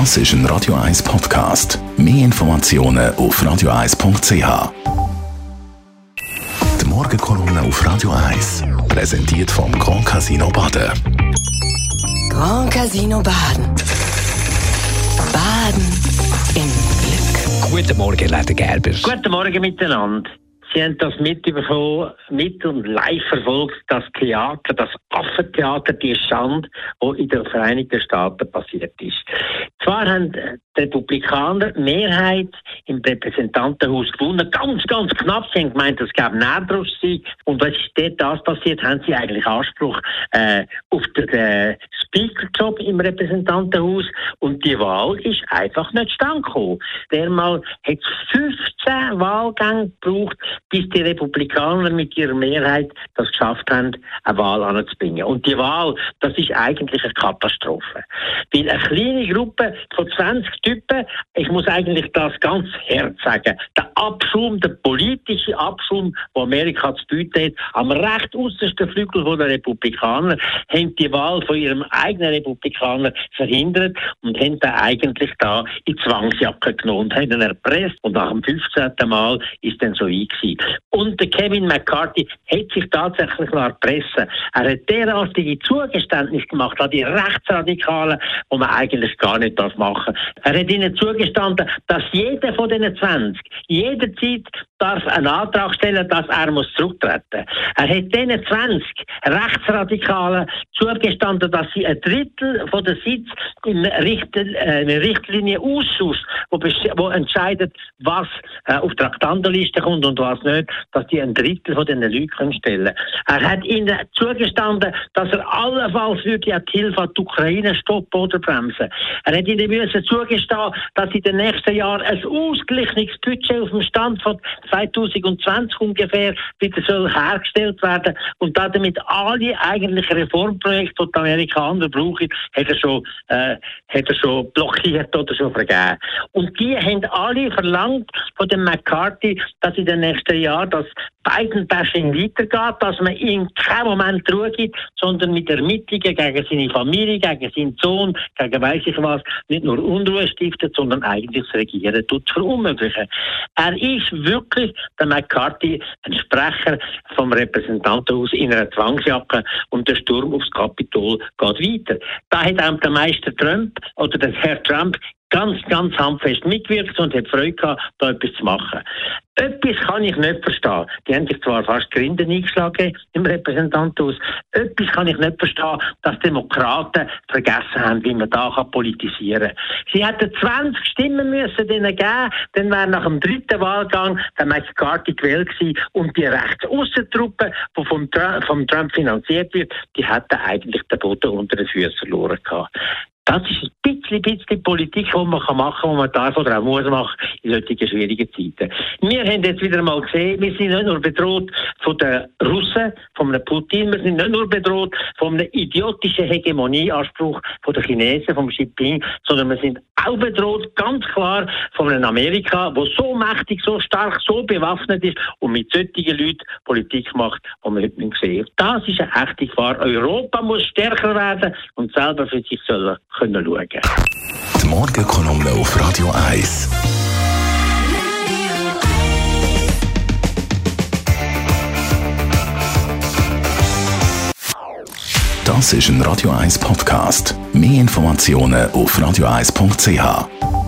Das ist ein Radio 1 Podcast. Mehr Informationen auf radio1.ch. Die Morgenkolumne auf Radio 1 präsentiert vom Grand Casino Baden. Grand Casino Baden. Baden im Glück. Guten Morgen, Leder Gerber. Guten Morgen miteinander. Sie haben das mitbekommen, mit und live verfolgt, das Theater, das Affentheater, die Schande, die in den Vereinigten Staaten passiert ist. Zwar haben Republikaner Mehrheit im Repräsentantenhaus gewonnen, ganz, ganz knapp. Sie haben gemeint, es gäbe Nähdruss Und was ist dort das passiert, haben sie eigentlich Anspruch äh, auf den äh, Speaker-Job im Repräsentantenhaus. Und die Wahl ist einfach nicht stand gekommen. Dermal hat es 15 Wahlgänge gebraucht, bis die Republikaner mit ihrer Mehrheit das geschafft haben, eine Wahl anzubringen. Und die Wahl, das ist eigentlich eine Katastrophe. Weil eine kleine Gruppe von 20 Typen, ich muss eigentlich das ganz hart sagen, der Abschum, der politische Abschum, den Amerika zu bieten hat, am recht äußersten Flügel der Republikaner, haben die Wahl von ihrem eigenen Republikaner verhindert und haben dann eigentlich da in Zwangsjacke genommen und haben ihn erpresst. Und nach dem 15. Mal ist dann so ein und der Kevin McCarthy hat sich tatsächlich erpressen. Er hat derartige Zugeständnisse gemacht an die Rechtsradikalen, wo man eigentlich gar nicht das machen Er hat ihnen zugestanden, dass jeder von diesen 20 jederzeit darf einen Antrag stellen, dass er muss zurücktreten. Er hat diesen 20 Rechtsradikalen zugestanden, dass sie ein Drittel von der Sitz im Richt äh, Richtlinienausschuss, wo, wo entscheidet, was äh, auf die Traktandenliste kommt und was nicht, dass die ein Drittel von diesen Leuten stellen können. Er hat ihnen zugestanden, dass er allenfalls würde die Hilfe an die Ukraine stoppen oder bremsen. Er hat ihnen müssen zugestehen, dass in den nächsten Jahren ein ausgeglichenes Budget auf dem Stand von 2020 ungefähr wieder soll hergestellt werden und damit alle eigentlichen Reformprojekte, die die Amerikaner brauchen, hat schon, äh, schon blockiert oder schon vergeben. Und die haben alle verlangt von dem McCarthy, dass in den nächsten Jahren das Biden-Bashing weitergeht, dass man ihm keinen Moment Ruhe gibt, sondern mit Ermittlungen gegen seine Familie, gegen seinen Sohn, gegen weiss ich was, nicht nur Unruhe stiftet, sondern eigentlich das Regieren tut verunmöglichen. Er ist wirklich, der McCarthy, ein Sprecher vom Repräsentantenhaus in einer Zwangsjacke und der Sturm aufs Kapitol geht weiter. Da hat auch der Meister Trump oder der Herr Trump ganz, ganz handfest mitgewirkt und hat Freude gehabt, da etwas zu machen. Etwas kann ich nicht verstehen. Die haben sich zwar fast Grinden eingeschlagen im Repräsentantenhaus. Etwas kann ich nicht verstehen, dass Demokraten vergessen haben, wie man da kann politisieren kann. Sie hätten 20 Stimmen müssen denen geben, dann wäre nach dem dritten Wahlgang der McCarthy gewählt gewesen und die Rechtsaussentruppe, die vom Trump, vom Trump finanziert wird, die hätten eigentlich den Boden unter den Füßen verloren gehabt. Das ist ein bisschen, bisschen Politik, die man machen kann, die man darf oder auch muss machen in solchen schwierigen Zeiten. Wir haben jetzt wieder einmal gesehen, wir sind nicht nur bedroht von den Russen, von einem Putin, wir sind nicht nur bedroht von einem idiotischen Hegemonieanspruch von den Chinesen, vom Xi Jinping, sondern wir sind auch bedroht, ganz klar, von einem Amerika, das so mächtig, so stark, so bewaffnet ist und mit solchen Leuten Politik macht, die wir heute nicht sehen. Das ist eine echte Gefahr. Europa muss stärker werden und selber für sich sollen können schauen. Die Morgenkolumne auf Radio 1. Das ist ein Radio 1 Podcast. Mehr Informationen auf radio1.ch.